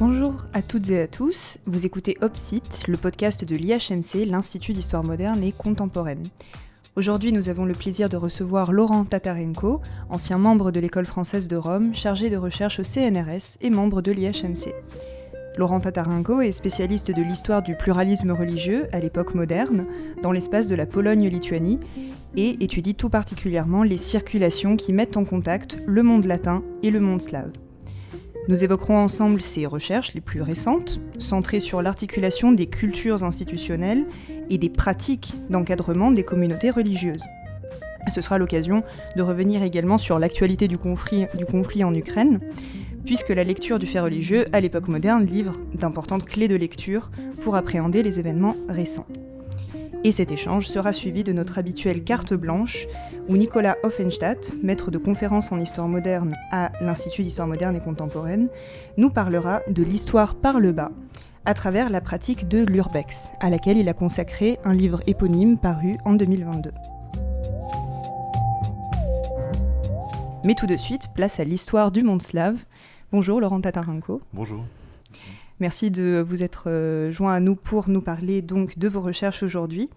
Bonjour à toutes et à tous, vous écoutez OPSIT, le podcast de l'IHMC, l'Institut d'Histoire moderne et contemporaine. Aujourd'hui, nous avons le plaisir de recevoir Laurent Tatarenko, ancien membre de l'École française de Rome, chargé de recherche au CNRS et membre de l'IHMC. Laurent Tatarenko est spécialiste de l'histoire du pluralisme religieux à l'époque moderne, dans l'espace de la Pologne-Lituanie, et étudie tout particulièrement les circulations qui mettent en contact le monde latin et le monde slave. Nous évoquerons ensemble ses recherches les plus récentes, centrées sur l'articulation des cultures institutionnelles et des pratiques d'encadrement des communautés religieuses. Ce sera l'occasion de revenir également sur l'actualité du conflit, du conflit en Ukraine, puisque la lecture du fait religieux à l'époque moderne livre d'importantes clés de lecture pour appréhender les événements récents. Et cet échange sera suivi de notre habituelle carte blanche, où Nicolas Offenstadt, maître de conférences en histoire moderne à l'Institut d'histoire moderne et contemporaine, nous parlera de l'histoire par le bas, à travers la pratique de l'urbex, à laquelle il a consacré un livre éponyme paru en 2022. Mais tout de suite, place à l'histoire du monde slave. Bonjour Laurent Tatarenko. Bonjour. Merci de vous être euh, joint à nous pour nous parler donc de vos recherches aujourd'hui.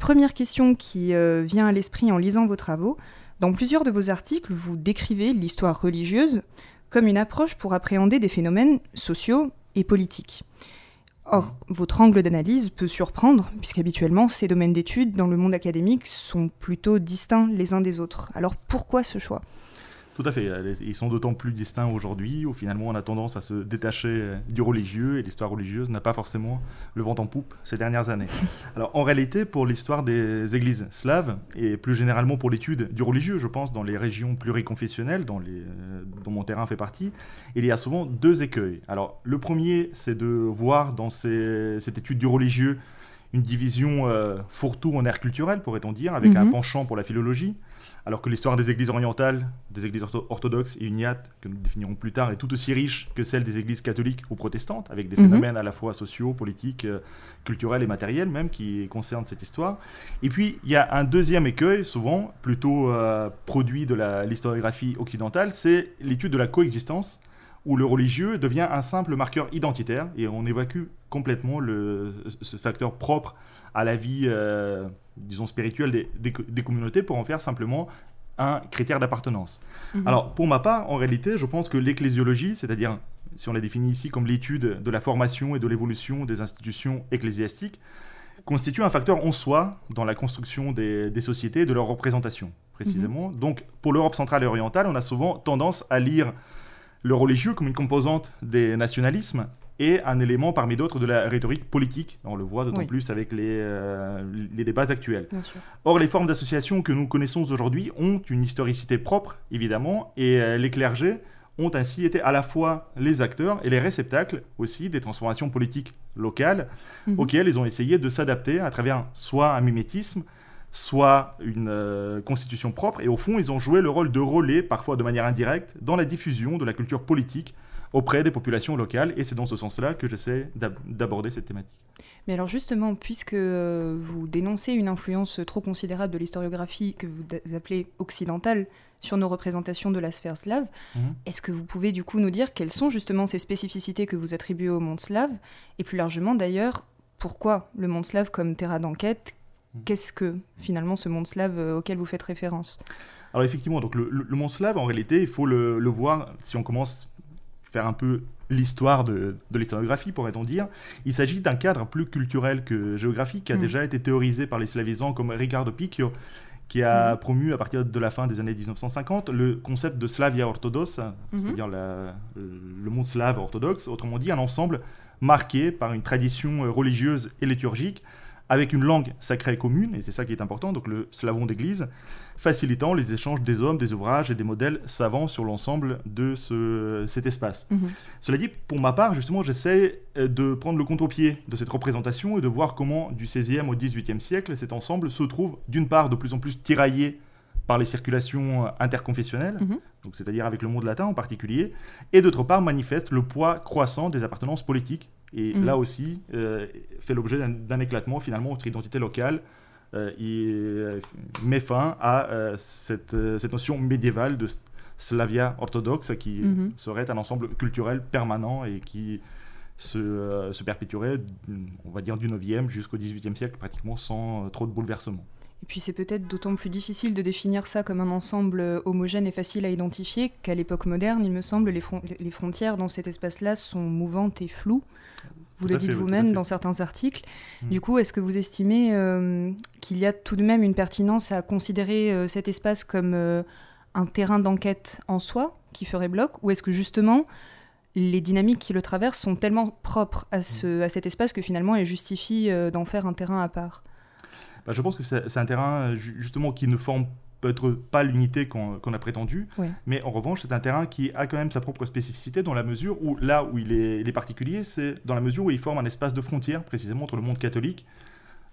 Première question qui euh, vient à l'esprit en lisant vos travaux. Dans plusieurs de vos articles, vous décrivez l'histoire religieuse comme une approche pour appréhender des phénomènes sociaux et politiques. Or, votre angle d'analyse peut surprendre, puisqu'habituellement, ces domaines d'études dans le monde académique sont plutôt distincts les uns des autres. Alors pourquoi ce choix? Tout à fait. Ils sont d'autant plus distincts aujourd'hui où finalement on a tendance à se détacher euh, du religieux et l'histoire religieuse n'a pas forcément le vent en poupe ces dernières années. Alors en réalité, pour l'histoire des églises slaves et plus généralement pour l'étude du religieux, je pense, dans les régions pluriconfessionnelles dont, les, euh, dont mon terrain fait partie, il y a souvent deux écueils. Alors le premier, c'est de voir dans cette étude du religieux une division euh, fourre-tout en air culturel, pourrait-on dire, avec un mhm. penchant pour la philologie alors que l'histoire des églises orientales, des églises orthodoxes et uniates, que nous définirons plus tard, est tout aussi riche que celle des églises catholiques ou protestantes, avec des mhm. phénomènes à la fois sociaux, politiques, euh, culturels et matériels même qui concernent cette histoire. Et puis, il y a un deuxième écueil, souvent plutôt euh, produit de l'historiographie occidentale, c'est l'étude de la coexistence, où le religieux devient un simple marqueur identitaire et on évacue complètement ce facteur propre à la vie, euh, disons, spirituelle des, communautés pour en faire simplement un critère d'appartenance. Mhm. Alors, pour ma part, en réalité, je pense que l'ecclésiologie, c'est-à-dire, si on la définit ici comme l'étude de la formation et de l'évolution des institutions ecclésiastiques, constitue un facteur en soi dans la construction des, sociétés et de leur représentation, précisément. Mhm. Donc, pour l'Europe centrale et orientale, on a souvent tendance à lire le religieux comme une composante des nationalismes et un élément parmi d'autres de la rhétorique politique. On le voit d'autant plus avec les, euh, les débats actuels. Or, les formes d'association que nous connaissons aujourd'hui ont une historicité propre, évidemment, et euh, les clergés ont ainsi été à la fois les acteurs et les réceptacles aussi des transformations politiques locales mhm. auxquelles ils ont essayé de s'adapter à travers soit un mimétisme, soit une euh, constitution propre, et au fond, ils ont joué le rôle de relais, parfois de manière indirecte, dans la diffusion de la culture politique auprès des populations locales. Et c'est dans ce sens-là que j'essaie d'aborder cette thématique. Mais alors justement, puisque euh, vous dénoncez une influence trop considérable de l'historiographie que vous appelez occidentale sur nos représentations de la sphère slave, mhm. est-ce que vous pouvez du coup nous dire quelles sont justement ces spécificités que vous attribuez au monde slave Et plus largement d'ailleurs, pourquoi le monde slave comme terrain d'enquête. Qu'est-ce que finalement ce monde slave euh, auquel vous faites référence? Alors effectivement, donc le, monde slave, en réalité, il faut le, le, voir, si on commence faire un peu l'histoire de, de l'historiographie, pourrait-on dire. Il s'agit d'un cadre plus culturel que géographique qui a mm. déjà été théorisé par les slavisants comme Ricardo Picchio, qui a mm. promu à partir de la fin des années 1950 le concept de Slavia orthodoxe, mm-hmm. c'est-à-dire le monde slave orthodoxe, autrement dit un ensemble marqué par une tradition religieuse et liturgique avec une langue sacrée commune, et c'est ça qui est important, donc le slavon d'église, facilitant les échanges des hommes, des ouvrages et des modèles savants sur l'ensemble de ce, cet espace. Mhm. Cela dit, pour ma part, justement, j'essaie euh, de prendre le contre-pied de cette représentation et de voir comment, du XVIe au XVIIIe siècle, cet ensemble se trouve d'une part de plus en plus tiraillé par les circulations euh, interconfessionnelles, mhm. donc c'est-à-dire avec le monde latin en particulier, et d'autre part manifeste le poids croissant des appartenances politiques et mm. là aussi euh, fait l'objet d'un éclatement finalement entre identité locale euh, et euh, met fin à cette, cette, notion médiévale de Slavia orthodoxe, qui Mhm. serait un ensemble culturel permanent et qui se, euh, se perpétuerait, on va dire, du 9e jusqu'au 18e siècle, pratiquement sans euh, trop de bouleversements. Et puis c'est peut-être d'autant plus difficile de définir ça comme un ensemble homogène et facile à identifier qu'à l'époque moderne, il me semble, les, fron- les frontières dans cet espace-là sont mouvantes et floues. Vous Tout le dites vous-même dans certains articles. Mm. Du coup, est-ce que vous estimez euh, qu'il y a tout de même une pertinence à considérer euh, cet espace comme euh, un terrain d'enquête en soi qui ferait bloc? Ou est-ce que justement les dynamiques qui le traversent sont tellement propres à, ce, à cet espace que finalement elles justifient d'en faire un terrain à part? Bah, je pense que c'est un terrain ju- justement qui ne forme peut-être pas l'unité qu'on a prétendu, Ouais. mais en revanche c'est un terrain qui a quand même sa propre spécificité dans la mesure où là où il est, il est particulier, c'est dans la mesure où il forme un espace de frontière précisément entre le monde catholique,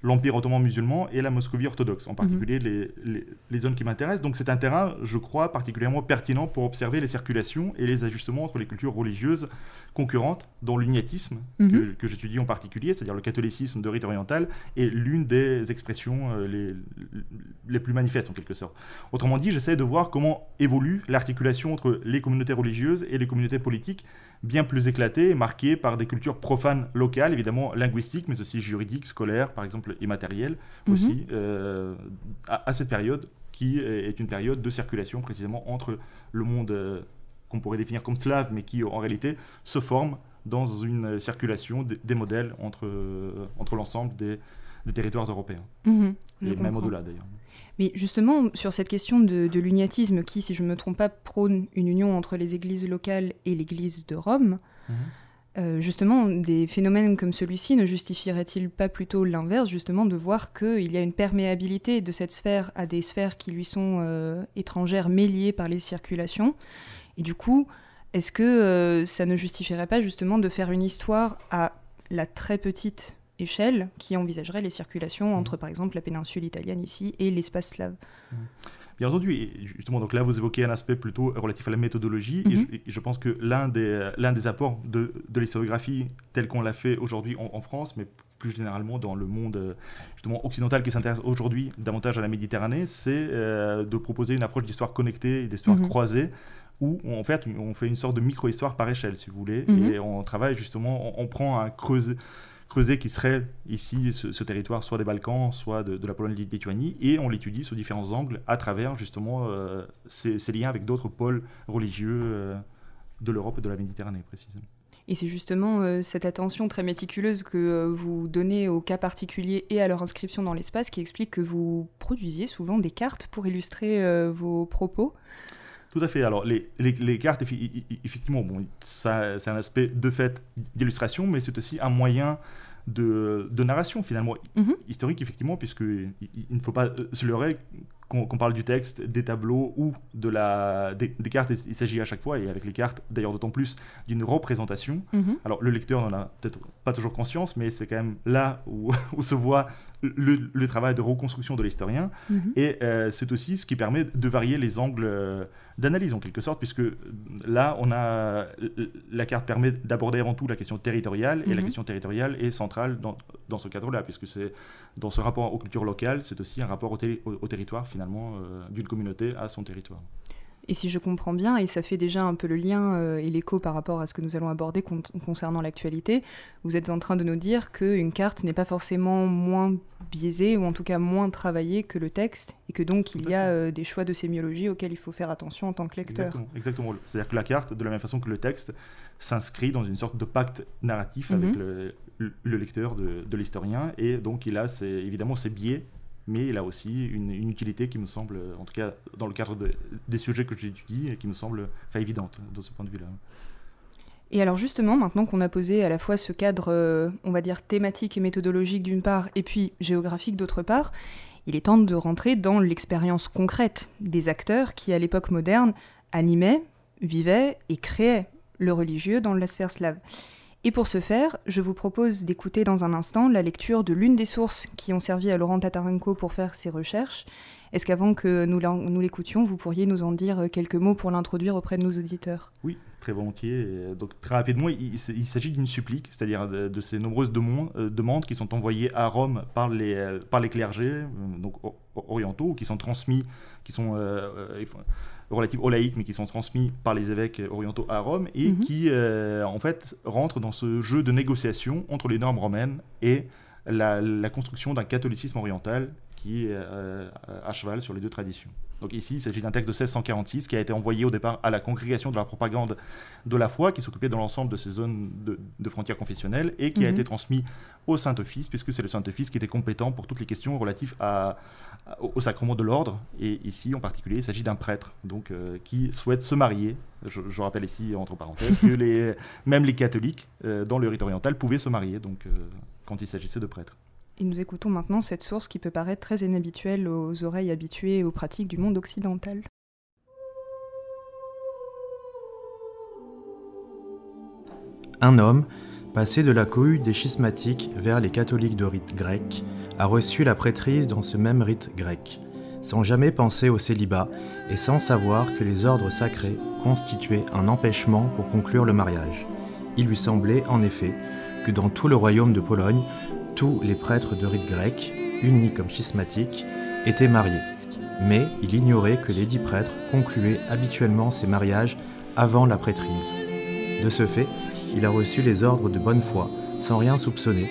l'Empire ottoman musulman et la Moscovie orthodoxe, en particulier les, les- les zones qui m'intéressent. Donc c'est un terrain, je crois, particulièrement pertinent pour observer les circulations et les ajustements entre les cultures religieuses concurrentes, dont l'uniatisme, Mhm. que, que j'étudie en particulier, c'est-à-dire le catholicisme de rite oriental, est l'une des expressions euh, les, les plus manifestes en quelque sorte. Autrement dit, j'essaie de voir comment évolue l'articulation entre les communautés religieuses et les communautés politiques, bien plus éclatées et marquées par des cultures profanes locales, évidemment linguistiques, mais aussi juridiques, scolaires, par exemple, et matérielles Mhm. aussi, euh, à, à cette période qui est une période de circulation précisément entre le monde euh, qu'on pourrait définir comme slave, mais qui en réalité se forme dans une circulation des, des modèles entre, euh, entre l'ensemble des, des territoires européens, Mhm, je et même au-delà d'ailleurs. Mais justement, sur cette question de, de l'uniatisme qui, si je ne me trompe pas, prône une union entre les églises locales et l'église de Rome, euh, justement, des phénomènes comme celui-ci ne justifieraient-ils pas plutôt l'inverse, justement, de voir qu'il y a une perméabilité de cette sphère à des sphères qui lui sont euh, étrangères, mais liées par les circulations? Et du coup, est-ce que euh, ça ne justifierait pas justement de faire une histoire à la très petite échelle qui envisagerait les circulations entre, par exemple, la péninsule italienne ici et l'espace slave. Bien entendu, et justement, donc là vous évoquez un aspect plutôt relatif à la méthodologie, et, je, et je pense que l'un des, l'un des apports de, de l'historiographie telle qu'on l'a fait aujourd'hui en, en France, mais plus généralement dans le monde justement occidental qui s'intéresse aujourd'hui davantage à la Méditerranée, c'est euh, de proposer une approche d'histoire connectée et d'histoire croisée, où en fait on fait une sorte de micro-histoire par échelle, si vous voulez, et on travaille justement, on, on prend un creuset creuset qui serait ici ce, territoire soit des Balkans, soit de, de la Pologne-Lituanie, et on l'étudie sous différents angles à travers justement euh, ces, liens avec d'autres pôles religieux euh, de l'Europe et de la Méditerranée précisément. Et c'est justement euh, cette attention très méticuleuse que vous donnez aux cas particuliers et à leur inscription dans l'espace qui explique que vous produisiez souvent des cartes pour illustrer vos propos. Tout à fait. Alors, les, les, les cartes, effectivement, bon, ça, c'est un aspect de fait d'illustration, mais c'est aussi un moyen de, de narration, finalement, Mhm. historique, effectivement, puisque il, ne faut pas euh, se leurrer qu'on parle du texte, des tableaux ou de la, des, des cartes. Il s'agit à chaque fois, et avec les cartes, d'ailleurs, d'autant plus, d'une représentation. Mhm. Alors, le lecteur n'en a peut-être pas toujours conscience, mais c'est quand même là où, où se voit le, le travail de reconstruction de l'historien. Mhm. Et euh, c'est aussi ce qui permet de varier les angles euh, d'analyse en quelque sorte, puisque euh, là, on a la carte permet d'aborder avant tout la question territoriale, et la Mhm. question territoriale est centrale dans, dans ce cadre-là, puisque c'est dans ce rapport aux cultures locales, c'est aussi un rapport au, terri- au- au territoire finalement euh, d'une communauté à son territoire. Et si je comprends bien, et ça fait déjà un peu le lien euh, et l'écho par rapport à ce que nous allons aborder con- concernant l'actualité, vous êtes en train de nous dire qu'une carte n'est pas forcément moins biaisée, ou en tout cas moins travaillée que le texte, et que donc il y a euh, des choix de sémiologie auxquels il faut faire attention en tant que lecteur. Exactement. exactement. C'est-à-dire que la carte, de la même façon que le texte, s'inscrit dans une sorte de pacte narratif Mhm. avec le, le- le lecteur de, de l'historien, et donc il a ses- évidemment ses biais, mais il a aussi une, utilité qui me semble, en tout cas dans le cadre de- des sujets que j'étudie, qui me semble enfin, évidente de ce point de vue-là. Et alors justement, maintenant qu'on a posé à la fois ce cadre, euh, on va dire, thématique et méthodologique d'une part, et puis géographique d'autre part, il est temps de rentrer dans l'expérience concrète des acteurs qui, à l'époque moderne, animaient, vivaient et créaient le religieux dans la sphère slave. Et pour ce faire, je vous propose d'écouter dans un instant la lecture de l'une des sources qui ont servi à Laurent Tatarenko pour faire ses recherches. Est-ce qu'avant que nous l'écoutions, vous pourriez nous en dire quelques mots pour l'introduire auprès de nos auditeurs? Oui, très volontiers. Et, donc très rapidement, il, s'agit d'une supplique, c'est-à-dire de, de ces nombreuses euh, demandes qui sont envoyées à Rome par les, euh, par euh, donc orientaux, qui sont transmis, qui sont euh, euh, relatifs aux laïcs, mais qui sont transmis par les évêques orientaux à Rome, et Mhm. qui, euh, en fait, rentrent dans ce jeu de négociation entre les normes romaines et la, la construction d'un catholicisme oriental qui est euh, à cheval sur les deux traditions. Donc ici, il s'agit d'un texte de 1646 qui a été envoyé au départ à la congrégation de la propagande de la foi, qui s'occupait de l'ensemble de ces zones de, de frontières confessionnelles, et qui a Mhm. été transmis au Saint-Office, puisque c'est le Saint-Office qui était compétent pour toutes les questions relatives à, à- au, au sacrement de l'ordre. Et ici, en particulier, il s'agit d'un prêtre donc, euh, qui souhaite se marier. Je, je rappelle ici, entre parenthèses, que les, même les catholiques, euh, dans le rite oriental, pouvaient se marier donc, euh, quand il s'agissait de prêtres. Et nous écoutons maintenant cette source qui peut paraître très inhabituelle aux oreilles habituées aux pratiques du monde occidental. Un homme, passé de la cohue des schismatiques vers les catholiques de rite grec, a reçu la prêtrise dans ce même rite grec, sans jamais penser au célibat et sans savoir que les ordres sacrés constituaient un empêchement pour conclure le mariage. Il lui semblait, en effet, que dans tout le royaume de Pologne, tous les prêtres de rite grec, unis comme schismatiques, étaient mariés. Mais il ignorait que les dix prêtres concluaient habituellement ces mariages avant la prêtrise. De ce fait, il a reçu les ordres de bonne foi, sans rien soupçonner,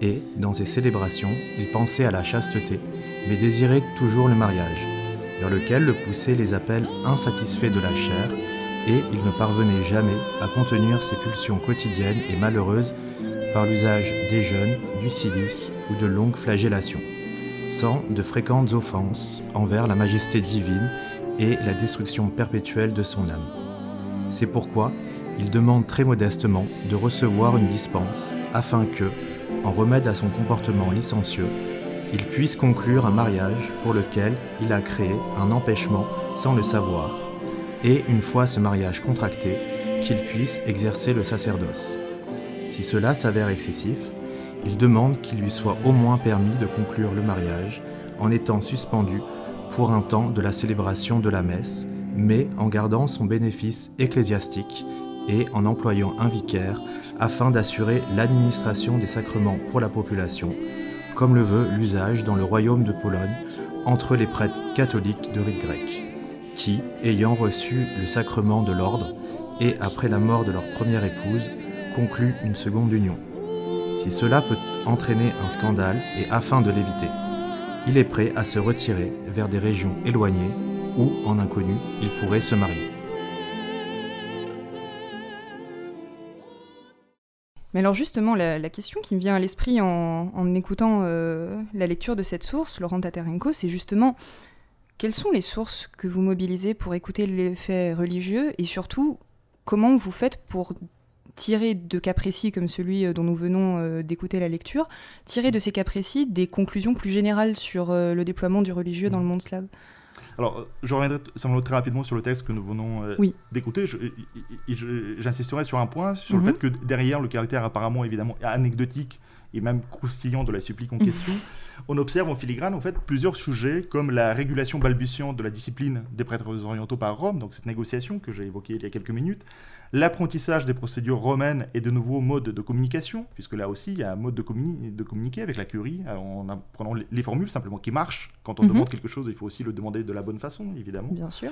et, dans ses célébrations, il pensait à la chasteté, mais désirait toujours le mariage, vers lequel le poussaient les appels insatisfaits de la chair, et il ne parvenait jamais à contenir ses pulsions quotidiennes et malheureuses par l'usage des jeûnes, du cilice ou de longues flagellations, sans de fréquentes offenses envers la majesté divine et la destruction perpétuelle de son âme. C'est pourquoi il demande très modestement de recevoir une dispense afin que, en remède à son comportement licencieux, il puisse conclure un mariage pour lequel il a créé un empêchement sans le savoir, et une fois ce mariage contracté, qu'il puisse exercer le sacerdoce. Si cela s'avère excessif, il demande qu'il lui soit au moins permis de conclure le mariage en étant suspendu pour un temps de la célébration de la messe, mais en gardant son bénéfice ecclésiastique et en employant un vicaire afin d'assurer l'administration des sacrements pour la population, comme le veut l'usage dans le royaume de Pologne entre les prêtres catholiques de rite grec, qui, ayant reçu le sacrement de l'ordre et après la mort de leur première épouse, concluent une seconde union. Si cela peut entraîner un scandale et afin de l'éviter, il est prêt à se retirer vers des régions éloignées où, en inconnu, il pourrait se marier. Mais alors justement, la, la question qui me vient à l'esprit en, en écoutant euh, la lecture de cette source, Laurent Tatarenko, c'est justement quelles sont les sources que vous mobilisez pour écouter les faits religieux et surtout comment vous faites pour tirer de cas précis comme celui euh, dont nous venons euh, d'écouter la lecture, tirer de ces cas précis des conclusions plus générales sur euh, le déploiement du religieux dans le monde slave Alors, je reviendrai simplement très rapidement sur le texte que nous venons euh, Oui. d'écouter. J'insisterai sur un point, sur Mhm. le fait que derrière le caractère apparemment évidemment anecdotique et même croustillant de la supplique en question, on observe en filigrane en fait plusieurs sujets comme la régulation balbutiante de la discipline des prêtres orientaux par Rome, donc cette négociation que j'ai évoquée il y a quelques minutes, l'apprentissage des procédures romaines et de nouveaux modes de communication, puisque là aussi il y a un mode de, communi- de communiquer avec la curie, alors, en apprenant les- les formules simplement qui marchent. Quand on Mhm. demande quelque chose, il faut aussi le demander de la bonne façon, évidemment. Bien sûr.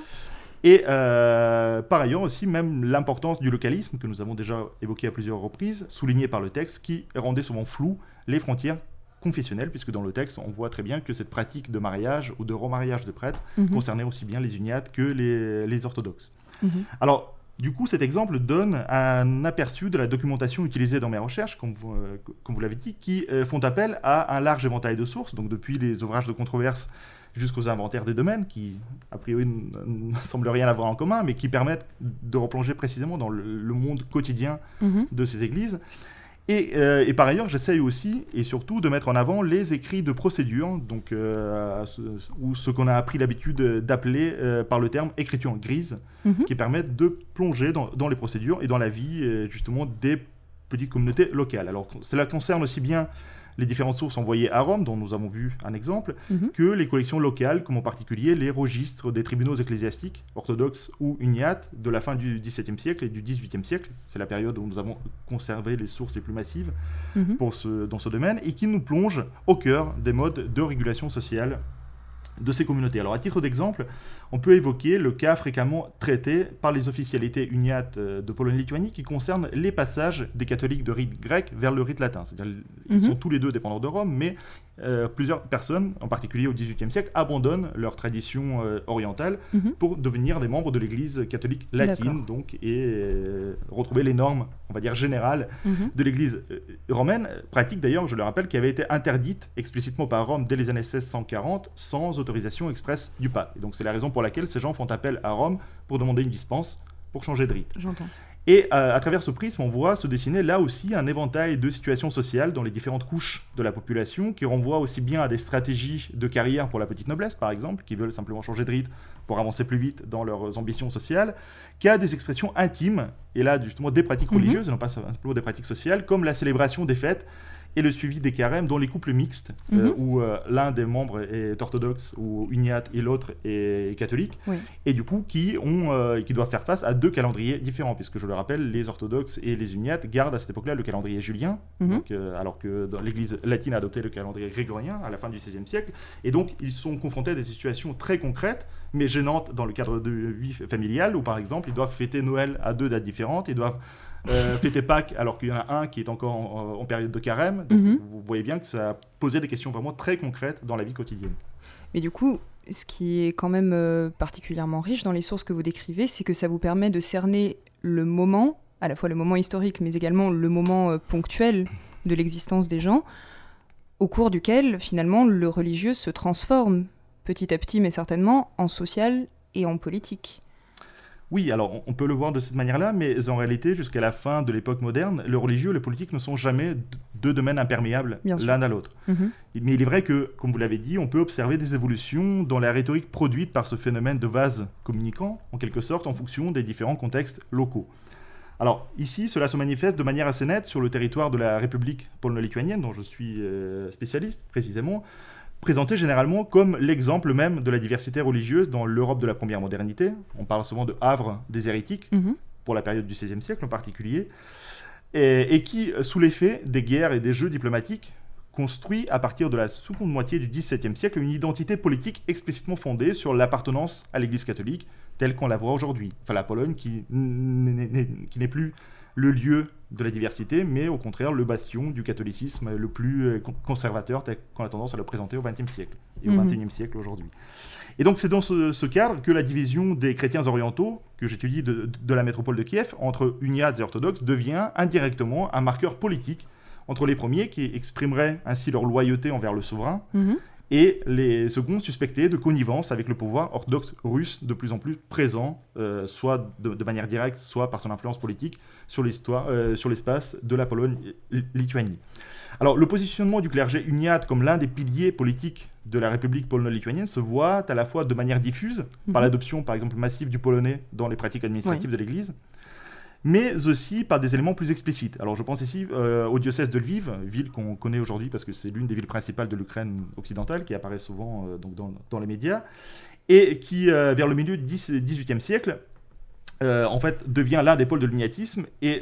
Et euh, par ailleurs aussi, même l'importance du localisme, que nous avons déjà évoqué à plusieurs reprises, souligné par le texte, qui rendait souvent flou les frontières confessionnelles, puisque dans le texte, on voit très bien que cette pratique de mariage ou de remariage de prêtres Mhm. concernait aussi bien les uniates que les, les orthodoxes. Mhm. Alors, du coup, cet exemple donne un aperçu de la documentation utilisée dans mes recherches, comme vous, euh, comme vous l'avez dit, qui euh, font appel à un large éventail de sources, donc depuis les ouvrages de controverse jusqu'aux inventaires des domaines, qui a priori ne semblent rien avoir en commun, mais qui permettent de replonger précisément dans le, le monde quotidien Mhm. de ces églises. Et, euh, et par ailleurs, j'essaye aussi et surtout de mettre en avant les écrits de procédure, donc, euh, ce- ou ce qu'on a appris l'habitude d'appeler euh, par le terme écriture grise, Mhm. qui permettent de plonger dans, dans les procédures et dans la vie justement des petites communautés locales. Alors cela concerne aussi bien les différentes sources envoyées à Rome, dont nous avons vu un exemple, Mhm. que les collections locales, comme en particulier les registres des tribunaux ecclésiastiques, orthodoxes ou uniates, de la fin du XVIIe siècle et du XVIIIe siècle. C'est la période où nous avons conservé les sources les plus massives Mhm. pour ce, dans ce domaine, et qui nous plonge au cœur des modes de régulation sociale de ces communautés. Alors à titre d'exemple, on peut évoquer le cas fréquemment traité par les officialités uniates euh, de Pologne-Lituanie qui concerne les passages des catholiques de rite grec vers le rite latin. C'est-à-dire ils Mhm. sont tous les deux dépendants de Rome, mais euh, plusieurs personnes, en particulier au XVIIIe siècle, abandonnent leur tradition euh, orientale Mhm. pour devenir des membres de l'Église catholique latine, donc et euh, retrouver les normes, on va dire générales Mhm. de l'Église romaine, pratique d'ailleurs, je le rappelle, qui avait été interdite explicitement par Rome dès les années 1640 sans autorisation expresse du pape. Et donc c'est la raison pour laquelle ces gens font appel à Rome pour demander une dispense pour changer de rite. J'entends. Et euh, à travers ce prisme, on voit se dessiner là aussi un éventail de situations sociales dans les différentes couches de la population qui renvoient aussi bien à des stratégies de carrière pour la petite noblesse, par exemple, qui veulent simplement changer de rite pour avancer plus vite dans leurs ambitions sociales, qu'à des expressions intimes, et là justement des pratiques Mhm. religieuses, et non pas simplement des pratiques sociales, comme la célébration des fêtes et le suivi des carèmes dans les couples mixtes, euh, Mhm. où euh, l'un des membres est orthodoxe ou uniate et l'autre est catholique, Oui. et du coup qui, ont, euh, qui doivent faire face à deux calendriers différents, puisque je le rappelle, les orthodoxes et les uniates gardent à cette époque-là le calendrier julien, Mhm. donc, alors que l'Église latine a adopté le calendrier grégorien à la fin du XVIe siècle, et donc ils sont confrontés à des situations très concrètes, mais gênantes dans le cadre de vie familiale, où par exemple ils doivent fêter Noël à deux dates différentes, ils doivent euh, fêter Pâques alors qu'il y en a un qui est encore en, en période de carême, donc Mhm. vous voyez bien que ça posait des questions vraiment très concrètes dans la vie quotidienne. Mais du coup, ce qui est quand même euh, particulièrement riche dans les sources que vous décrivez, c'est que ça vous permet de cerner le moment, à la fois le moment historique, mais également le moment euh, ponctuel de l'existence des gens, au cours duquel finalement le religieux se transforme petit à petit, mais certainement, en social et en politique. Oui, alors on- peut le voir de cette manière-là, mais en réalité, jusqu'à la fin de l'époque moderne, le religieux et le politique ne sont jamais deux domaines imperméables l'un à l'autre. Mhm. Mais il est vrai que, comme vous l'avez dit, on peut observer des évolutions dans la rhétorique produite par ce phénomène de vase communicant, en quelque sorte, en fonction des différents contextes locaux. Alors ici, cela se manifeste de manière assez nette sur le territoire de la République polono-lituanienne, dont je suis euh, spécialiste précisément, présenté généralement comme l'exemple même de la diversité religieuse dans l'Europe de la première modernité. On parle souvent de havre des hérétiques, Mhm. pour la période du XVIe siècle en particulier, et, et qui, sous l'effet des guerres et des jeux diplomatiques, construit à partir de la seconde moitié du XVIIe siècle une identité politique explicitement fondée sur l'appartenance à l'Église catholique telle qu'on la voit aujourd'hui. Enfin, la Pologne qui n'est- n'est qui n'est plus le lieu de la diversité, mais au contraire le bastion du catholicisme le plus euh, con- conservateur tel qu'on a tendance à le présenter au XXe siècle et au Mhm. XXIe siècle aujourd'hui. Et donc c'est dans ce, ce cadre que la division des chrétiens orientaux, que j'étudie de, de la métropole de Kiev, entre uniates et orthodoxes, devient indirectement un marqueur politique entre les premiers qui exprimeraient ainsi leur loyauté envers le souverain Mhm. Et les seconds suspectés de connivence avec le pouvoir orthodoxe russe de plus en plus présent, euh, soit de, de manière directe, soit par son influence politique sur euh, l'espace de la Pologne-Lituanie. Alors, le positionnement du clergé uniate comme l'un des piliers politiques de la République polono-lituanienne se voit à la fois de manière diffuse, par Mhm. l'adoption par exemple massive du polonais dans les pratiques administratives de l'Église, mais aussi par des éléments plus explicites. Alors je pense ici euh, au diocèse de Lviv, ville qu'on connaît aujourd'hui parce que c'est l'une des villes principales de l'Ukraine occidentale, qui apparaît souvent euh, donc dans, les médias, et qui, euh, vers le milieu du 10 18e siècle, en fait, devient l'un des pôles de l'uniatisme. Et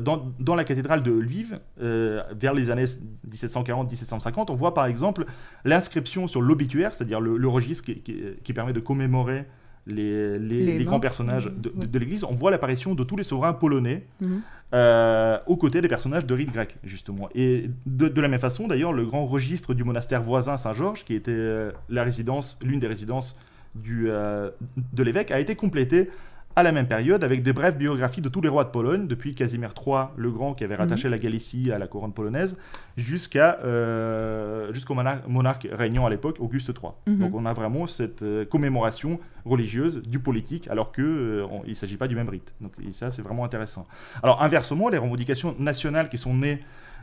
dans, la cathédrale de Lviv, vers les années 1740-1750, on voit par exemple l'inscription sur l'obituaire, c'est-à-dire le, registre qui permet de commémorer les, les- Les les grands personnages de, de- l'Église. On voit l'apparition de tous les souverains polonais Mhm. euh, aux côtés des personnages de rite grec, justement. Et de, de la même façon, d'ailleurs, le grand registre du monastère voisin Saint-Georges, qui était euh, la résidence, l'une des résidences du, euh, de l'évêque, a été complété à la même période avec des brèves biographies de tous les rois de Pologne, depuis Casimir III le Grand, qui avait rattaché la Galicie à la couronne polonaise, jusqu'à euh, jusqu'au monarque, régnant à l'époque, Auguste III. Mhm. Donc on a vraiment cette euh, commémoration religieuse du politique, alors qu'il ne s'agit pas du même rite. Donc, et ça, c'est vraiment intéressant. Alors inversement, les revendications nationales qui sont nées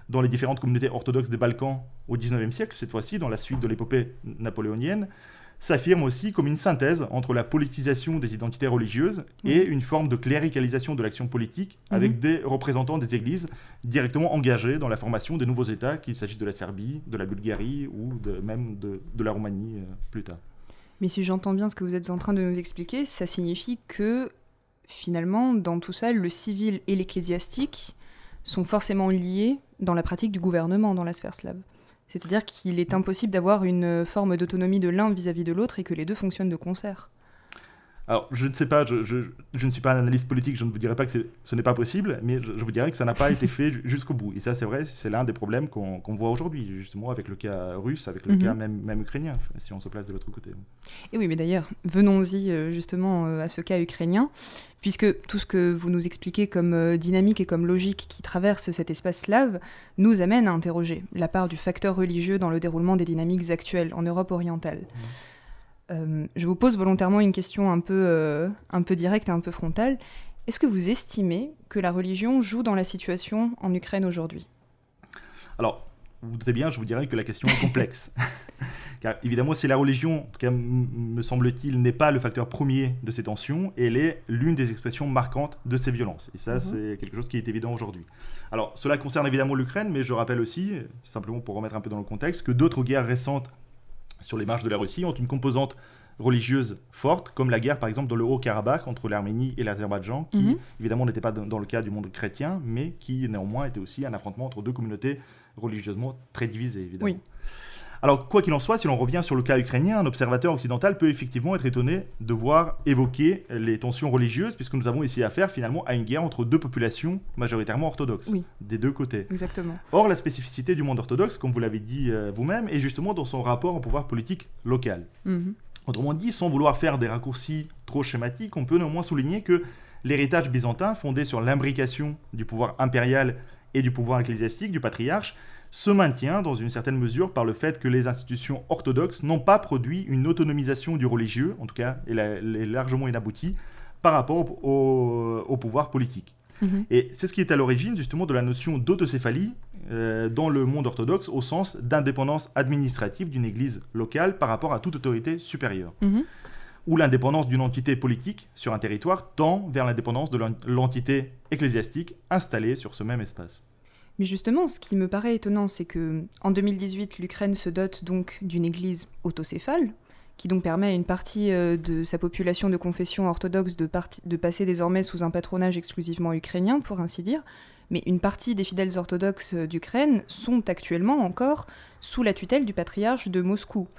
dans les différentes communautés orthodoxes des Balkans au XIXe siècle, cette fois-ci dans la suite de l'épopée napoléonienne, s'affirment aussi comme une synthèse entre la politisation des identités religieuses et une forme de cléricalisation de l'action politique avec Mhm. des représentants des églises directement engagés dans la formation des nouveaux États, qu'il s'agisse de la Serbie, de la Bulgarie ou de, même de, de la Roumanie euh, plus tard. Mais si j'entends bien ce que vous êtes en train de nous expliquer, ça signifie que finalement, dans tout ça, le civil et l'ecclésiastique sont forcément liés dans la pratique du gouvernement dans la sphère slave. C'est-à-dire qu'il est impossible d'avoir une forme d'autonomie de l'un vis-à-vis de l'autre et que les deux fonctionnent de concert. Alors, je ne sais pas, je, ne suis pas un analyste politique, je ne vous dirai pas que ce n'est pas possible, mais je, vous dirais que ça n'a pas été fait jusqu'au bout. Et ça, c'est vrai, c'est l'un des problèmes qu'on voit aujourd'hui, justement, avec le cas russe, avec le mhm. cas même, même, ukrainien, si on se place de l'autre côté. Et oui, mais d'ailleurs, venons-y euh, justement euh, à ce cas ukrainien, puisque tout ce que vous nous expliquez comme euh, dynamique et comme logique qui traverse cet espace slave nous amène à interroger la part du facteur religieux dans le déroulement des dynamiques actuelles en Europe orientale. Euh, je vous pose volontairement une question un peu, euh, un peu directe et un peu frontale. Est-ce que vous estimez que la religion joue dans la situation en Ukraine aujourd'hui? Alors, vous doutez bien, je vous dirais que la question est complexe. Car évidemment, si la religion, en tout cas me semble-t-il, n'est pas le facteur premier de ces tensions, elle est l'une des expressions marquantes de ces violences. Et ça, mhm. c'est quelque chose qui est évident aujourd'hui. Alors, cela concerne évidemment l'Ukraine, mais je rappelle aussi, simplement pour remettre un peu dans le contexte, que d'autres guerres récentes sur les marges de la Russie ont une composante religieuse forte, comme la guerre par exemple dans le Haut-Karabakh entre l'Arménie et l'Azerbaïdjan, qui mhm. évidemment n'était pas dans le cas du monde chrétien, mais qui néanmoins était aussi un affrontement entre deux communautés religieusement très divisées, évidemment. Alors, quoi qu'il en soit, si l'on revient sur le cas ukrainien, un observateur occidental peut effectivement être étonné de voir évoquer les tensions religieuses, puisque nous avons ici affaire finalement à une guerre entre deux populations majoritairement orthodoxes, des deux côtés. Exactement. Or, la spécificité du monde orthodoxe, comme vous l'avez dit euh, vous-même, est justement dans son rapport au pouvoir politique local. Mhm. Autrement dit, sans vouloir faire des raccourcis trop schématiques, on peut néanmoins souligner que l'héritage byzantin, fondé sur l'imbrication du pouvoir impérial et du pouvoir ecclésiastique du patriarche, se maintient dans une certaine mesure par le fait que les institutions orthodoxes n'ont pas produit une autonomisation du religieux, en tout cas elle est largement inaboutie, par rapport au, pouvoir politique. Mhm. Et c'est ce qui est à l'origine justement de la notion d'autocéphalie euh, dans le monde orthodoxe au sens d'indépendance administrative d'une église locale par rapport à toute autorité supérieure. Mhm. Où l'indépendance d'une entité politique sur un territoire tend vers l'indépendance de l'entité ecclésiastique installée sur ce même espace. Mais justement, ce qui me paraît étonnant, c'est que en 2018, l'Ukraine se dote donc d'une église autocéphale, qui donc permet à une partie euh, de sa population de confession orthodoxe de, de, passer désormais sous un patronage exclusivement ukrainien, pour ainsi dire. Mais une partie des fidèles orthodoxes euh, d'Ukraine sont actuellement encore sous la tutelle du patriarche de Moscou.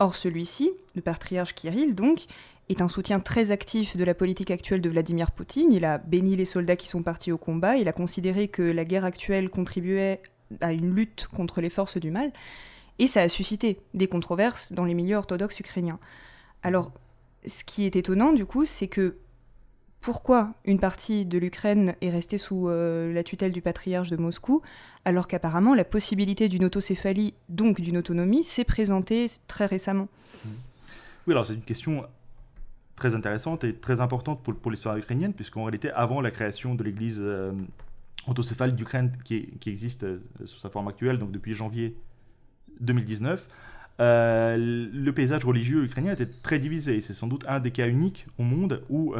Or celui-ci, le patriarche Kirill donc, est un soutien très actif de la politique actuelle de Vladimir Poutine. Il a béni les soldats qui sont partis au combat. Il a considéré que la guerre actuelle contribuait à une lutte contre les forces du mal. Et ça a suscité des controverses dans les milieux orthodoxes ukrainiens. Alors, ce qui est étonnant, du coup, c'est que pourquoi une partie de l'Ukraine est restée sous euh, la tutelle du patriarche de Moscou, alors qu'apparemment la possibilité d'une autocéphalie, donc d'une autonomie, s'est présentée très récemment? Oui, alors c'est une question très intéressante et très importante pour, l'histoire ukrainienne, puisqu'en réalité, avant la création de l'église euh, autocéphale d'Ukraine qui, existe euh, sous sa forme actuelle, donc depuis janvier 2019, euh, le paysage religieux ukrainien était très divisé. C'est sans doute un des cas uniques au monde où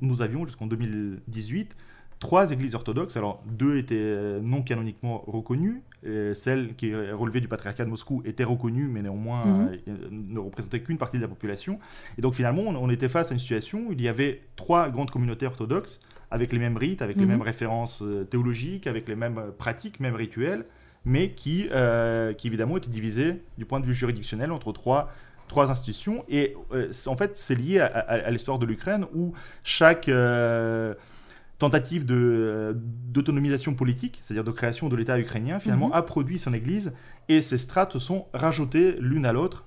nous avions jusqu'en 2018 trois églises orthodoxes. Alors, deux étaient euh, non canoniquement reconnues. Celle qui est relevée du patriarcat de Moscou était reconnue, mais néanmoins mhm. euh, ne représentait qu'une partie de la population. Et donc, finalement, on, était face à une situation où il y avait trois grandes communautés orthodoxes avec les mêmes rites, avec les mhm. mêmes références euh, théologiques, avec les mêmes pratiques, mêmes rituels, mais qui, qui évidemment étaient divisées du point de vue juridictionnel entre trois trois institutions. Et en fait, c'est lié à, l'histoire de l'Ukraine où chaque tentative euh, d'autonomisation politique, c'est-à-dire de création de l'État ukrainien, finalement, mhm. a produit son Église et ces strates se sont rajoutées l'une à l'autre,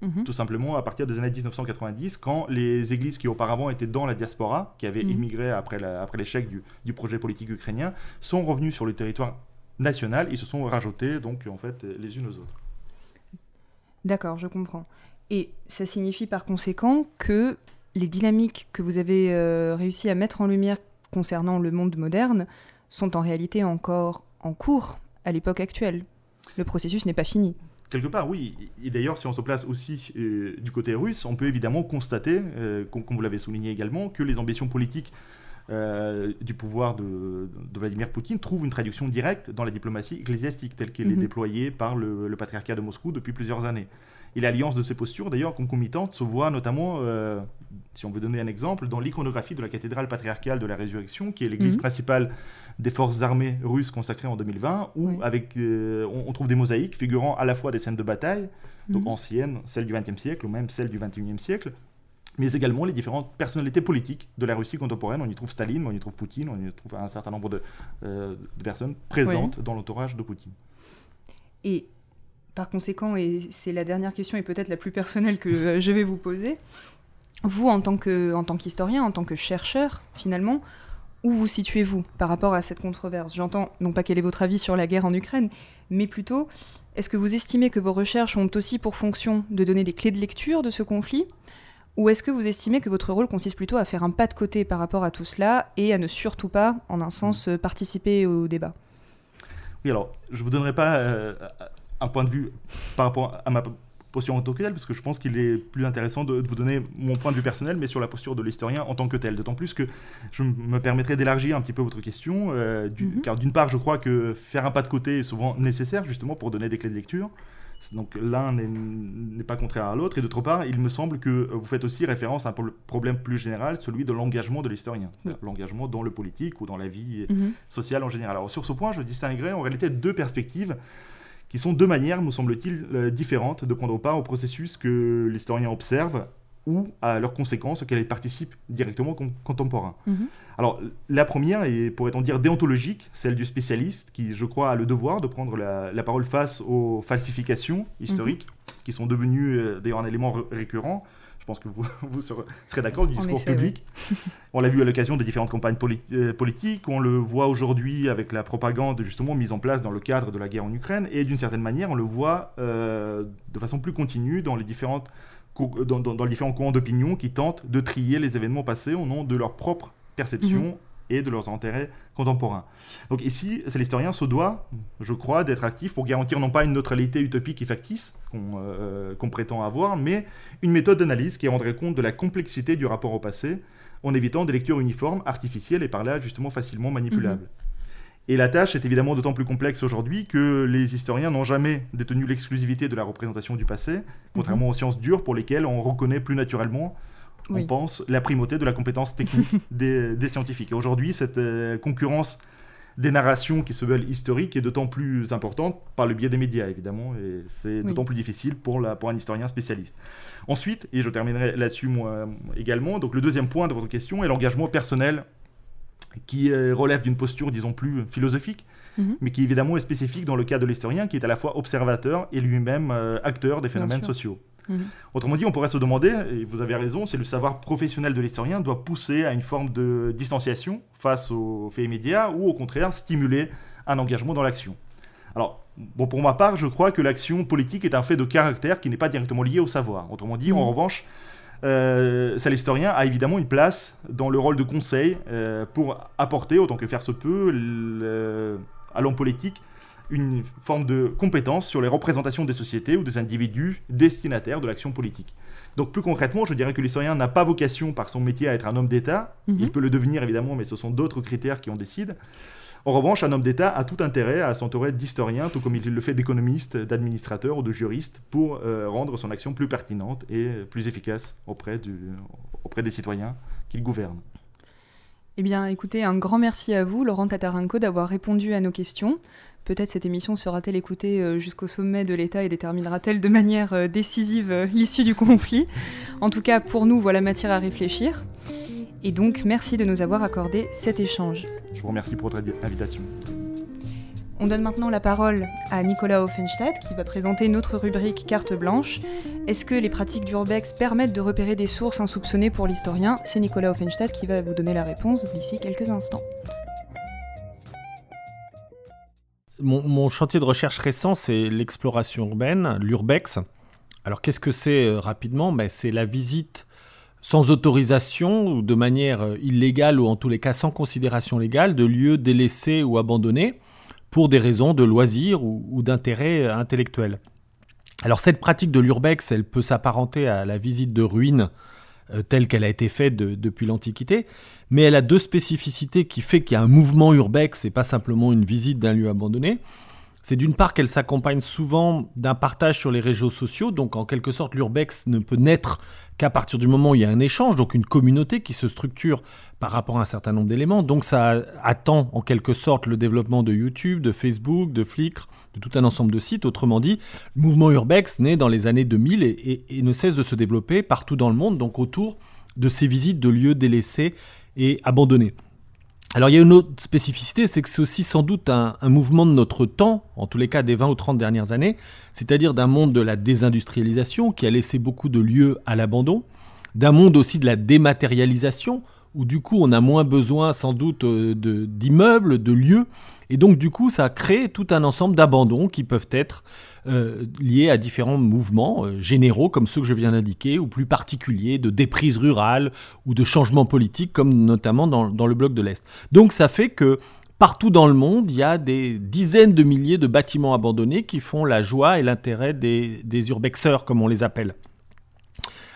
mhm. tout simplement à partir des années 1990, quand les églises qui auparavant étaient dans la diaspora, qui avaient immigré mhm. après l'échec du, du, projet politique ukrainien, sont revenues sur le territoire national et se sont rajoutées donc en fait les unes aux autres. D'accord, je comprends. Et ça signifie par conséquent que les dynamiques que vous avez euh, réussi à mettre en lumière concernant le monde moderne sont en réalité encore en cours à l'époque actuelle. Le processus n'est pas fini. Quelque part, oui. Et d'ailleurs, si on se place aussi euh, du côté russe, on peut évidemment constater, euh, comme, vous l'avez souligné également, que les ambitions politiques du pouvoir de, Vladimir Poutine trouvent une traduction directe dans la diplomatie ecclésiastique telle qu'elle est mhm. déployée par le, patriarcat de Moscou depuis plusieurs années. Et l'alliance de ces postures, d'ailleurs, concomitantes, se voit notamment, euh, si on veut donner un exemple, dans l'iconographie de la cathédrale patriarcale de la Résurrection, qui est l'église Mhm. principale des forces armées russes consacrées en 2020, où Oui. avec, euh, on, on trouve des mosaïques figurant à la fois des scènes de bataille, donc Mhm. anciennes, celles du XXe siècle, ou même celles du XXIe siècle, mais également les différentes personnalités politiques de la Russie contemporaine. On y trouve Staline, mais on y trouve Poutine, on y trouve un certain nombre de, euh, de personnes présentes dans l'entourage de Poutine. Et par conséquent, et c'est la dernière question et peut-être la plus personnelle que euh, je vais vous poser, vous en tant que en qu'historien, en tant que chercheur, finalement, où vous situez-vous par rapport à cette controverse? J'entends non pas quel est votre avis sur la guerre en Ukraine, mais plutôt est-ce que vous estimez que vos recherches ont aussi pour fonction de donner des clés de lecture de ce conflit? Ou est-ce que vous estimez que votre rôle consiste plutôt à faire un pas de côté par rapport à tout cela et à ne surtout pas, en un sens, euh, participer au débat? Oui, alors, je ne vous donnerai pas euh, un point de vue par rapport à ma posture en tant que telle, parce que je pense qu'il est plus intéressant de, de vous donner mon point de vue personnel, mais sur la posture de l'historien en tant que tel. D'autant plus que je me permettrai d'élargir un petit peu votre question, euh, du- Mhm. car d'une part, je crois que faire un pas de côté est souvent nécessaire, justement, pour donner des clés de lecture. Donc l'un n'est- pas contraire à l'autre. Et d'autre part, il me semble que vous faites aussi référence à un pro- problème plus général, celui de l'engagement de l'historien. C'est-à-dire L'engagement dans le politique ou dans la vie Mhm. sociale en général. Alors sur ce point, je distinguerai en réalité deux perspectives qui sont deux manières, me semble-t-il, euh, différentes de prendre part au processus que l'historien observe ou à leurs conséquences auxquelles il participe directement con- contemporain. Mhm. Alors la première est, pourrait-on dire, déontologique, celle du spécialiste qui, je crois, a le devoir de prendre la, la parole face aux falsifications historiques qui sont devenues euh, d'ailleurs un élément re- récurrent. Je pense que vous, vous serez d'accord du discours effet, public. On l'a vu à l'occasion de différentes campagnes euh, politiques, on le voit aujourd'hui avec la propagande justement mise en place dans le cadre de la guerre en Ukraine, et d'une certaine manière, on le voit euh, de façon plus continue dans les différentes dans- dans les différents courants d'opinion qui tentent de trier les événements passés au nom de leur propre perception Mhm. Et de leurs intérêts contemporains. Donc ici, c'est l'historien se doit, je crois, d'être actif pour garantir non pas une neutralité utopique et factice qu'on euh, qu'on prétend avoir, mais une méthode d'analyse qui rendrait compte de la complexité du rapport au passé, en évitant des lectures uniformes, artificielles et par là justement facilement manipulables. Et la tâche est évidemment d'autant plus complexe aujourd'hui que les historiens n'ont jamais détenu l'exclusivité de la représentation du passé, contrairement aux sciences dures pour lesquelles on reconnaît plus naturellement, Oui. on pense, la primauté de la compétence technique des, des scientifiques. Et aujourd'hui, cette euh, concurrence des narrations qui se veulent historiques est d'autant plus importante par le biais des médias, évidemment, et c'est Oui. d'autant plus difficile pour, la, pour un historien spécialiste. Ensuite, et je terminerai là-dessus moi également, donc le deuxième point de votre question est l'engagement personnel qui euh, relève d'une posture, disons, plus philosophique, Mhm. mais qui évidemment est spécifique dans le cas de l'historien, qui est à la fois observateur et lui-même euh, acteur des phénomènes sociaux. Mhm. Autrement dit, on pourrait se demander, et vous avez raison, c'est le savoir professionnel de l'historien doit pousser à une forme de distanciation face aux faits immédiats ou au contraire stimuler un engagement dans l'action. Alors, bon, pour ma part, je crois que l'action politique est un fait de caractère qui n'est pas directement lié au savoir. Autrement dit, en Mhm. revanche, euh, ça, l'historien a évidemment une place dans le rôle de conseil euh, pour apporter, autant que faire se peut, le- à l'homme politique une forme de compétence sur les représentations des sociétés ou des individus destinataires de l'action politique. Donc plus concrètement, je dirais que l'historien n'a pas vocation par son métier à être un homme d'État. Mhm. Il peut le devenir évidemment, mais ce sont d'autres critères qui en décident. En revanche, un homme d'État a tout intérêt à s'entourer d'historiens, tout comme il le fait d'économistes, d'administrateurs ou de juristes, pour euh, rendre son action plus pertinente et plus efficace auprès, du, auprès des citoyens qu'il gouverne. Eh bien, écoutez, un grand merci à vous, Laurent Tatarenko, d'avoir répondu à nos questions. Peut-être cette émission sera-t-elle écoutée euh, jusqu'au sommet de l'État et déterminera-t-elle de manière euh, décisive euh, l'issue du conflit. En tout cas, pour nous, voilà matière à réfléchir. Et donc, merci de nous avoir accordé cet échange. Je vous remercie pour votre invitation. On donne maintenant la parole à Nicolas Offenstadt qui va présenter notre rubrique carte blanche. Est-ce que les pratiques d'Urbex permettent de repérer des sources insoupçonnées pour l'historien? C'est Nicolas Offenstadt qui va vous donner la réponse d'ici quelques instants. Mon, chantier de recherche récent, c'est l'exploration urbaine, l'urbex. Alors qu'est-ce que c'est euh, rapidement? Ben, C'est la visite sans autorisation ou de manière euh, illégale ou en tous les cas sans considération légale de lieux délaissés ou abandonnés pour des raisons de loisirs ou, ou d'intérêt euh, intellectuel. Alors cette pratique de l'urbex, elle peut s'apparenter à la visite de ruines euh, telle qu'elle a été faite de- depuis l'Antiquité, mais elle a deux spécificités qui fait qu'il y a un mouvement urbex et pas simplement une visite d'un lieu abandonné. c'est d'une part qu'elle s'accompagne souvent d'un partage sur les réseaux sociaux, donc en quelque sorte l'urbex ne peut naître qu'à partir du moment où il y a un échange, donc une communauté qui se structure par rapport à un certain nombre d'éléments. Donc ça attend en quelque sorte le développement de YouTube, de Facebook, de Flickr, de tout un ensemble de sites. Autrement dit, le mouvement urbex naît dans les années 2000 et, ne cesse de se développer partout dans le monde, donc autour de ces visites de lieux délaissés et abandonnés. Alors il y a une autre spécificité, c'est que c'est aussi sans doute un, mouvement de notre temps, en tous les cas des 20 ou 30 dernières années, c'est-à-dire d'un monde de la désindustrialisation qui a laissé beaucoup de lieux à l'abandon, d'un monde aussi de la dématérialisation, où du coup on a moins besoin sans doute euh, d'immeubles, de lieux, et donc, du coup, ça crée tout un ensemble d'abandons qui peuvent être euh, liés à différents mouvements euh, généraux, comme ceux que je viens d'indiquer, ou plus particuliers, de déprise rurale ou de changements politiques, comme notamment dans, le bloc de l'Est. Donc, ça fait que partout dans le monde, il y a des dizaines de milliers de bâtiments abandonnés qui font la joie et l'intérêt des, urbexeurs, comme on les appelle.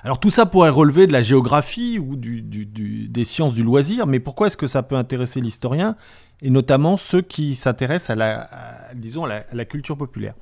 Alors tout ça pourrait relever de la géographie ou des sciences du loisir, mais pourquoi est-ce que ça peut intéresser l'historien? Et notamment ceux qui s'intéressent à la, disons, à la, culture populaire.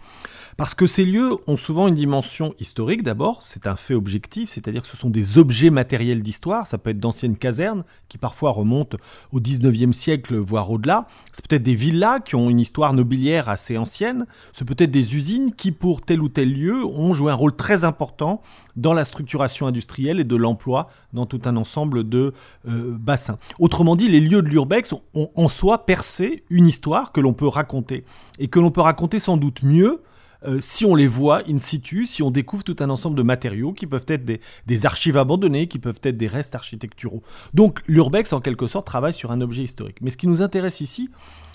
Parce que ces lieux ont souvent une dimension historique d'abord, c'est un fait objectif, c'est-à-dire que ce sont des objets matériels d'histoire, ça peut être d'anciennes casernes qui parfois remontent au 19e siècle, voire au-delà, c'est peut-être des villas qui ont une histoire nobiliaire assez ancienne, c'est peut-être des usines qui pour tel ou tel lieu ont joué un rôle très important dans la structuration industrielle et de l'emploi dans tout un ensemble de euh, bassins. Autrement dit, les lieux de l'urbex ont en soi percé une histoire que l'on peut raconter. Et que l'on peut raconter sans doute mieux euh, si on les voit in situ, si on découvre tout un ensemble de matériaux qui peuvent être des, archives abandonnées, qui peuvent être des restes architecturaux. Donc l'urbex, en quelque sorte, travaille sur un objet historique. Mais ce qui nous intéresse ici,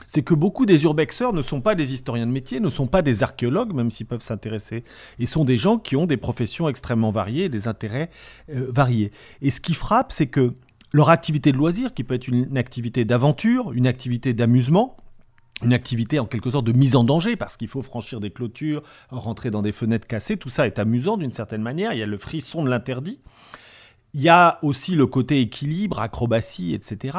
c'est que beaucoup des urbexeurs ne sont pas des historiens de métier, ne sont pas des archéologues, même s'ils peuvent s'intéresser, et sont des gens qui ont des professions extrêmement variées, des intérêts euh, variés. Et ce qui frappe, c'est que leur activité de loisir, qui peut être une activité d'aventure, une activité d'amusement, une activité en quelque sorte de mise en danger parce qu'il faut franchir des clôtures, rentrer dans des fenêtres cassées, tout ça est amusant d'une certaine manière, il y a le frisson de l'interdit. Il y a aussi le côté équilibre, acrobatie, etc.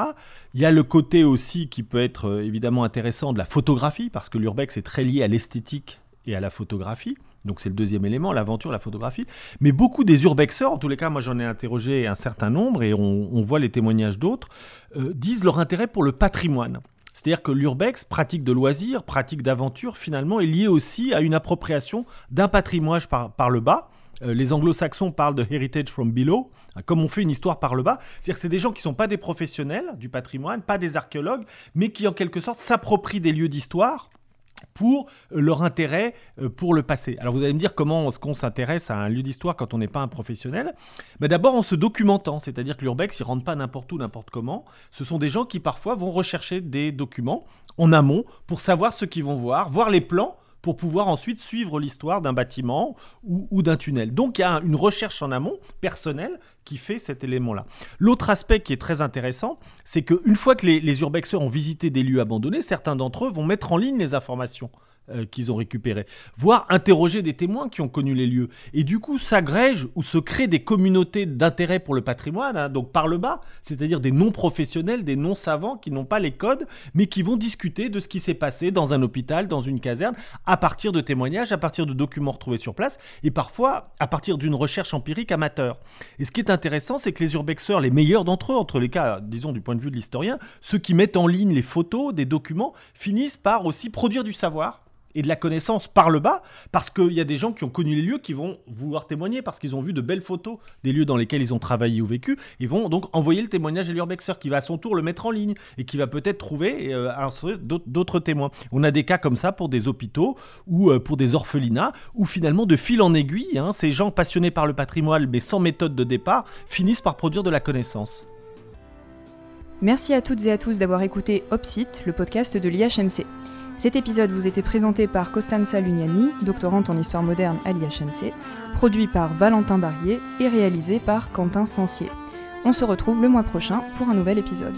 Il y a le côté aussi qui peut être euh, évidemment intéressant de la photographie, parce que l'urbex est très lié à l'esthétique et à la photographie. Donc c'est le deuxième élément, l'aventure, la photographie. Mais beaucoup des urbexeurs, en tous les cas, moi j'en ai interrogé un certain nombre et on, voit les témoignages d'autres, euh, disent leur intérêt pour le patrimoine. C'est-à-dire que l'urbex, pratique de loisirs, pratique d'aventure, finalement, est lié aussi à une appropriation d'un patrimoine par le bas. Euh, les anglo-saxons parlent de heritage from below, hein, comme on fait une histoire par le bas. C'est-à-dire que c'est des gens qui ne sont pas des professionnels du patrimoine, pas des archéologues, mais qui en quelque sorte s'approprient des lieux d'histoire pour leur intérêt euh, pour le passé. Alors vous allez me dire comment est-ce qu'on s'intéresse à un lieu d'histoire quand on n'est pas un professionnel Mais D'abord en se documentant, c'est-à-dire que l'urbex, ils ne rentrent pas n'importe où, n'importe comment. Ce sont des gens qui parfois vont rechercher des documents en amont pour savoir ce qu'ils vont voir, voir les plans pour pouvoir ensuite suivre l'histoire d'un bâtiment ou, d'un tunnel. Donc il y a une recherche en amont personnelle qui fait cet élément-là. L'autre aspect qui est très intéressant, c'est qu'une fois que les, les urbexeurs ont visité des lieux abandonnés, certains d'entre eux vont mettre en ligne les informations. Euh, qu'ils ont récupéré, voire interroger des témoins qui ont connu les lieux. Et du coup, s'agrègent ou se créent des communautés d'intérêt pour le patrimoine, hein, donc par le bas, c'est-à-dire des non-professionnels, des non-savants qui n'ont pas les codes, mais qui vont discuter de ce qui s'est passé dans un hôpital, dans une caserne, à partir de témoignages, à partir de documents retrouvés sur place, et parfois à partir d'une recherche empirique amateur. Et ce qui est intéressant, c'est que les urbexeurs, les meilleurs d'entre eux, entre les cas, disons du point de vue de l'historien, ceux qui mettent en ligne les photos, des documents, finissent par aussi produire du savoir et de la connaissance par le bas, parce qu'il y a des gens qui ont connu les lieux qui vont vouloir témoigner, parce qu'ils ont vu de belles photos des lieux dans lesquels ils ont travaillé ou vécu, ils vont donc envoyer le témoignage à l'urbexeur, qui va à son tour le mettre en ligne, et qui va peut-être trouver euh, d'autres témoins. On a des cas comme ça pour des hôpitaux, ou euh, pour des orphelinats, où finalement, de fil en aiguille, hein, ces gens passionnés par le patrimoine, mais sans méthode de départ, finissent par produire de la connaissance. Merci à toutes et à tous d'avoir écouté Opsite, le podcast de l'IHMC. Cet épisode vous était présenté par Costanza Lugnani, doctorante en histoire moderne à l'IHMC, produit par Valentin Barrier et réalisé par Quentin Sancier. On se retrouve le mois prochain pour un nouvel épisode.